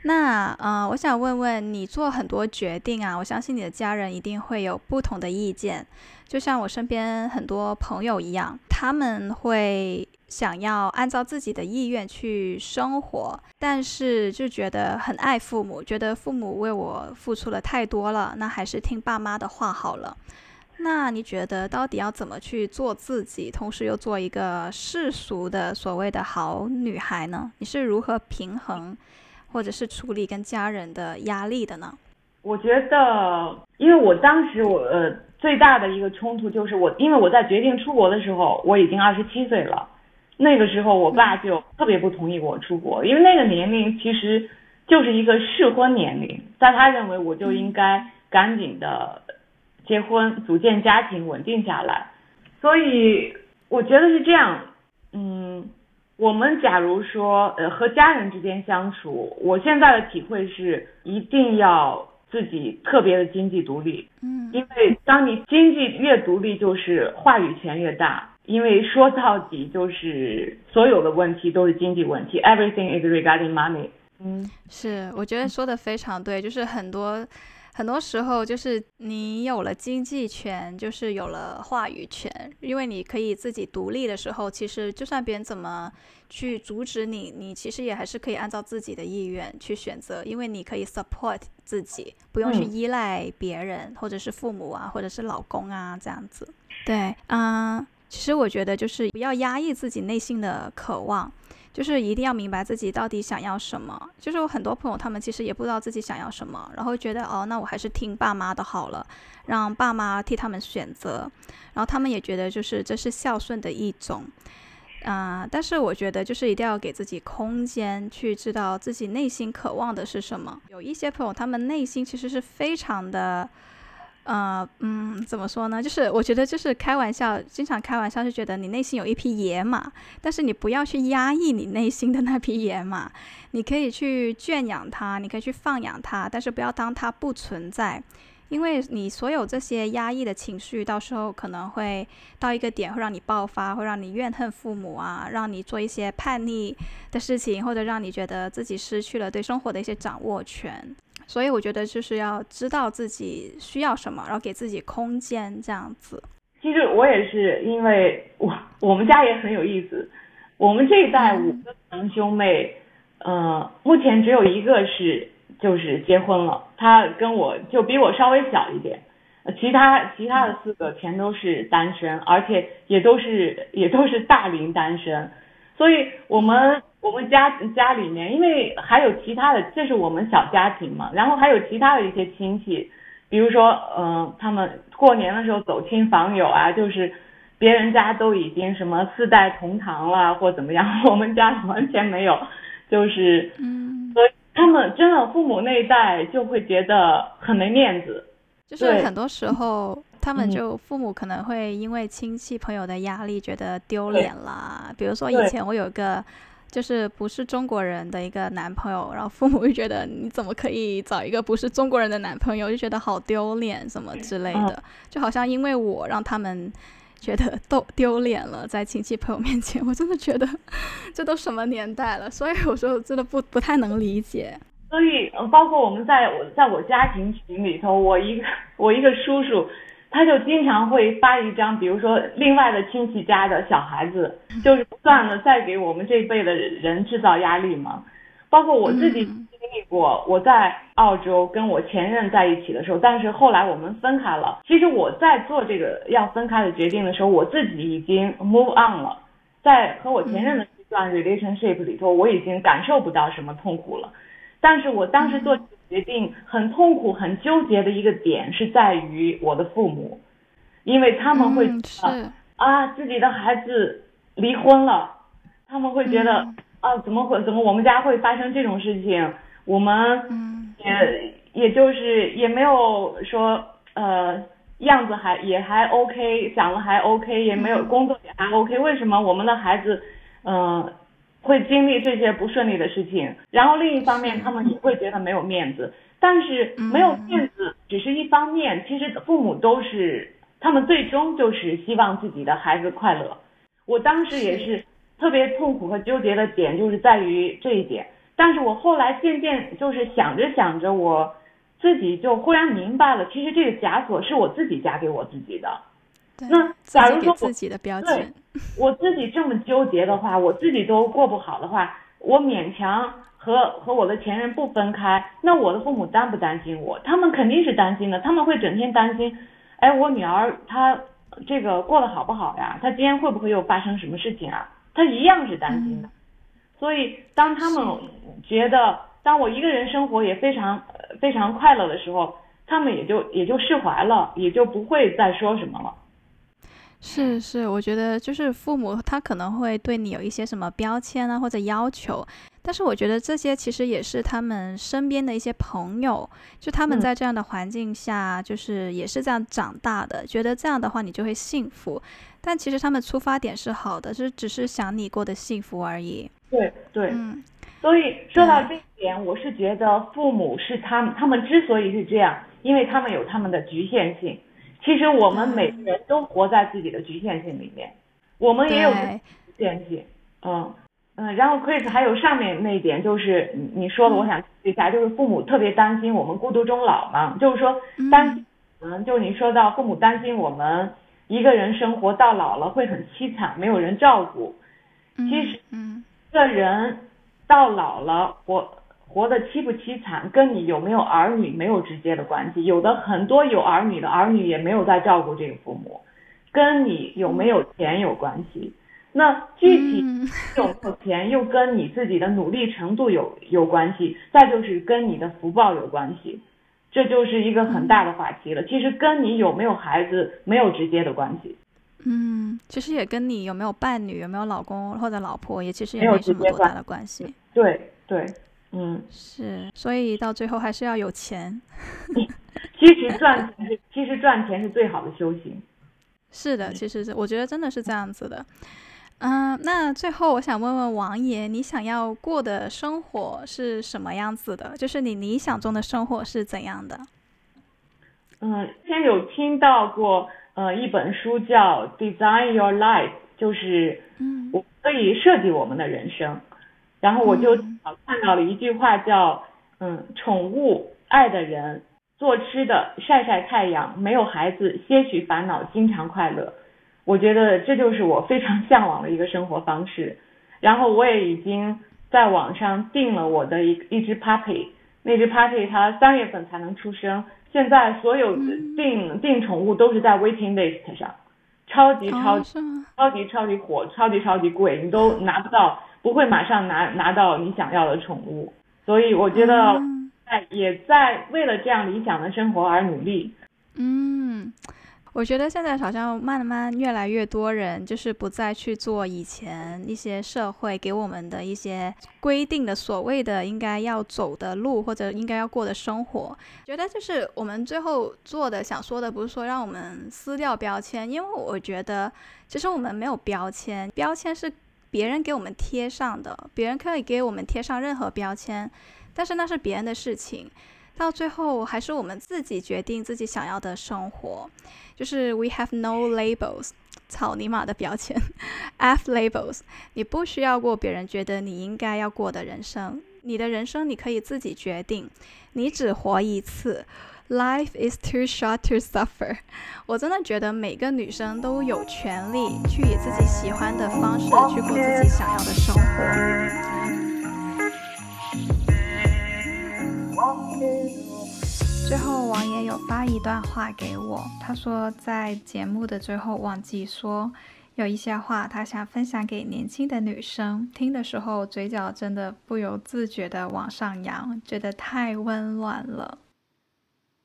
那，呃，我想问问你，做很多决定啊，我相信你的家人一定会有不同的意见，就像我身边很多朋友一样，他们会。想要按照自己的意愿去生活，但是就觉得很爱父母，觉得父母为我付出了太多了，那还是听爸妈的话好了。那你觉得到底要怎么去做自己，同时又做一个世俗的所谓的好女孩呢？你是如何平衡，或者是处理跟家人的压力的呢？我觉得，因为我当时我呃最大的一个冲突就是我，因为我在决定出国的时候，我已经二十七岁了。那个时候，我爸就特别不同意我出国，因为那个年龄其实就是一个适婚年龄，在他认为我就应该赶紧的结婚，组建家庭，稳定下来。所以我觉得是这样，嗯，我们假如说呃和家人之间相处，我现在的体会是一定要自己特别的经济独立，嗯，因为当你经济越独立，就是话语权越大。因为说到底就是所有的问题都是经济问题，everything is regarding money。嗯，是，我觉得说的非常对，就是很多很多时候就是你有了经济权，就是有了话语权，因为你可以自己独立的时候，其实就算别人怎么去阻止你，你其实也还是可以按照自己的意愿去选择，因为你可以 support 自己，不用去依赖别人，或者是父母啊，或者是老公啊这样子。对，嗯。其实我觉得就是不要压抑自己内心的渴望，就是一定要明白自己到底想要什么。就是有很多朋友他们其实也不知道自己想要什么，然后觉得哦，那我还是听爸妈的好了，让爸妈替他们选择，然后他们也觉得就是这是孝顺的一种，啊，但是我觉得就是一定要给自己空间去知道自己内心渴望的是什么。有一些朋友他们内心其实是非常的。呃，嗯，怎么说呢？就是我觉得，就是开玩笑，经常开玩笑，就觉得你内心有一匹野马，但是你不要去压抑你内心的那匹野马，你可以去圈养它，你可以去放养它，但是不要当它不存在，因为你所有这些压抑的情绪，到时候可能会到一个点，会让你爆发，会让你怨恨父母啊，让你做一些叛逆的事情，或者让你觉得自己失去了对生活的一些掌握权。所以我觉得就是要知道自己需要什么，然后给自己空间，这样子。其实我也是，因为我我们家也很有意思，我们这一代五个堂兄妹，呃，目前只有一个是。就是结婚了，他跟我就比我稍微小一点，其他其他的四个全都是单身，而且也都是也都是大龄单身，所以我们我们家家里面，因为还有其他的，这是我们小家庭嘛，然后还有其他的一些亲戚，比如说嗯，他们过年的时候走亲访友啊，就是别人家都已经什么四代同堂了或怎么样，我们家完全没有，就是嗯，所以。他们真的父母那一代就会觉得很没面子，就是很多时候他们就父母可能会因为亲戚朋友的压力觉得丢脸啦。比如说以前我有一个就是不是中国人的一个男朋友，然后父母就觉得你怎么可以找一个不是中国人的男朋友，就觉得好丢脸什么之类的，就好像因为我让他们。觉得都丢脸了，在亲戚朋友面前，我真的觉得这都什么年代了，所以我说真的不不太能理解。所以，包括我们在我在我家庭群里头，我一个我一个叔叔，他就经常会发一张，比如说另外的亲戚家的小孩子，就是不断的在给我们这一辈的人制造压力嘛。包括我自己经历过，我在澳洲跟我前任在一起的时候，但是后来我们分开了。其实我在做这个要分开的决定的时候，我自己已经 move on 了，在和我前任的这段 relationship 里头，我已经感受不到什么痛苦了。但是我当时做决定很痛苦、很纠结的一个点是在于我的父母，因为他们会觉得啊，自己的孩子离婚了，他们会觉得。啊，怎么会？怎么我们家会发生这种事情？我们也也就是也没有说呃样子还也还 OK，长得还 OK，也没有工作也还 OK，为什么我们的孩子嗯会经历这些不顺利的事情？然后另一方面，他们也会觉得没有面子，但是没有面子只是一方面，其实父母都是他们最终就是希望自己的孩子快乐。我当时也是。特别痛苦和纠结的点就是在于这一点，但是我后来渐渐就是想着想着，我自己就忽然明白了，其实这个枷锁是我自己加给我自己的。那假如说自己的标签，我自己这么纠结的话，我自己都过不好的话，我勉强和和我的前任不分开，那我的父母担不担心我？他们肯定是担心的，他们会整天担心，哎，我女儿她这个过得好不好呀？她今天会不会又发生什么事情啊？她一样是担心的，所以当他们觉得当我一个人生活也非常非常快乐的时候，他们也就也就释怀了，也就不会再说什么了。是是，我觉得就是父母他可能会对你有一些什么标签啊或者要求，但是我觉得这些其实也是他们身边的一些朋友，就他们在这样的环境下，就是也是这样长大的，觉得这样的话你就会幸福。但其实他们出发点是好的，是只是想你过得幸福而已。对对，嗯，所以说到这一点，我是觉得父母是他们，他们之所以是这样，因为他们有他们的局限性。其实我们每个人都活在自己的局限性里面，我们也有局限性。嗯嗯，然后 Chris 还有上面那一点，就是你你说的，我想一下，就是父母特别担心我们孤独终老嘛，就是说担心，嗯，就你说到父母担心我们。一个人生活到老了会很凄惨，没有人照顾。其实，一个人到老了活活得凄不凄惨，跟你有没有儿女没有直接的关系。有的很多有儿女的儿女也没有在照顾这个父母，跟你有没有钱有关系。那具体有没有钱，又跟你自己的努力程度有有关系。再就是跟你的福报有关系。这就是一个很大的话题了，其实跟你有没有孩子没有直接的关系。嗯，其实也跟你有没有伴侣、有没有老公或者老婆，也其实也没什么多大的关系。对对，嗯，是，所以到最后还是要有钱。其实赚钱是，其实赚钱是最好的修行。是的，其实是，我觉得真的是这样子的。嗯，那最后我想问问王爷，你想要过的生活是什么样子的？就是你理想中的生活是怎样的？嗯，之前有听到过，呃，一本书叫《Design Your Life》，就是嗯我可以设计我们的人生。然后我就看到了一句话，叫嗯，宠物、爱的人、做吃的、晒晒太阳、没有孩子、些许烦恼、经常快乐。我觉得这就是我非常向往的一个生活方式。然后我也已经在网上订了我的一一只 puppy，那只 puppy 它三月份才能出生。现在所有订订宠物都是在 waiting list 上，超级超级超级超级火，超级超级贵，你都拿不到，不会马上拿拿到你想要的宠物。所以我觉得在也在为了这样理想的生活而努力。嗯。我觉得现在好像慢慢越来越多人就是不再去做以前一些社会给我们的一些规定的所谓的应该要走的路或者应该要过的生活。觉得就是我们最后做的想说的不是说让我们撕掉标签，因为我觉得其实我们没有标签，标签是别人给我们贴上的，别人可以给我们贴上任何标签，但是那是别人的事情。到最后还是我们自己决定自己想要的生活，就是 we have no labels，草泥马的标签，f labels，你不需要过别人觉得你应该要过的人生，你的人生你可以自己决定，你只活一次，life is too short to suffer。我真的觉得每个女生都有权利去以自己喜欢的方式去过自己想要的生活。最后，王爷有发一段话给我，他说在节目的最后忘记说，有一些话他想分享给年轻的女生，听的时候嘴角真的不由自觉的往上扬，觉得太温暖了。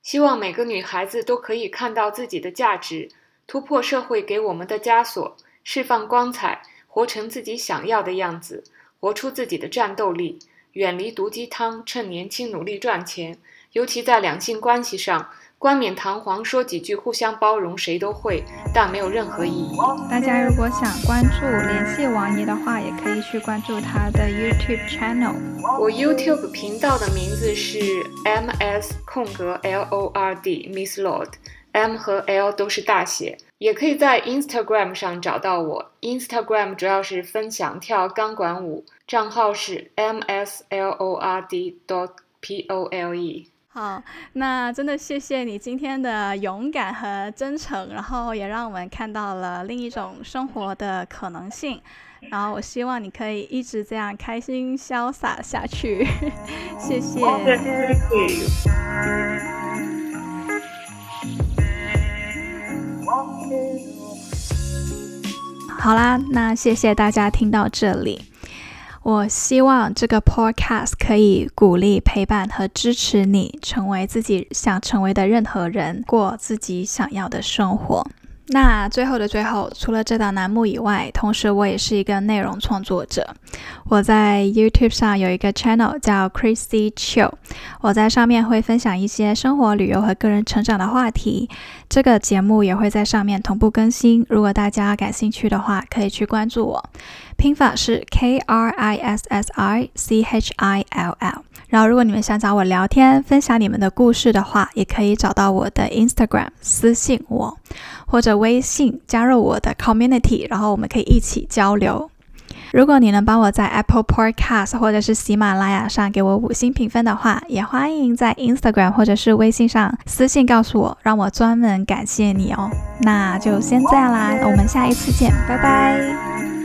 希望每个女孩子都可以看到自己的价值，突破社会给我们的枷锁，释放光彩，活成自己想要的样子，活出自己的战斗力。远离毒鸡汤，趁年轻努力赚钱，尤其在两性关系上，冠冕堂皇说几句互相包容谁都会，但没有任何意义。大家如果想关注、联系王爷的话，也可以去关注他的 YouTube channel。我 YouTube 频道的名字是 M S 空格 L O R D Miss Lord，M 和 L 都是大写。也可以在 Instagram 上找到我，Instagram 主要是分享跳钢管舞，账号是 m e。好，那真的谢谢你今天的勇敢和真诚，然后也让我们看到了另一种生活的可能性。然后我希望你可以一直这样开心潇洒下去，谢谢。好啦，那谢谢大家听到这里。我希望这个 podcast 可以鼓励、陪伴和支持你，成为自己想成为的任何人，过自己想要的生活。那最后的最后，除了这档栏目以外，同时我也是一个内容创作者。我在 YouTube 上有一个 channel 叫 Crazy Chill，我在上面会分享一些生活、旅游和个人成长的话题。这个节目也会在上面同步更新。如果大家感兴趣的话，可以去关注我。拼法是 K R I S S I C H I L L。然后，如果你们想找我聊天、分享你们的故事的话，也可以找到我的 Instagram 私信我，或者微信加入我的 Community，然后我们可以一起交流。如果你能帮我在 Apple Podcast 或者是喜马拉雅上给我五星评分的话，也欢迎在 Instagram 或者是微信上私信告诉我，让我专门感谢你哦。那就先这样啦，我们下一次见，拜拜。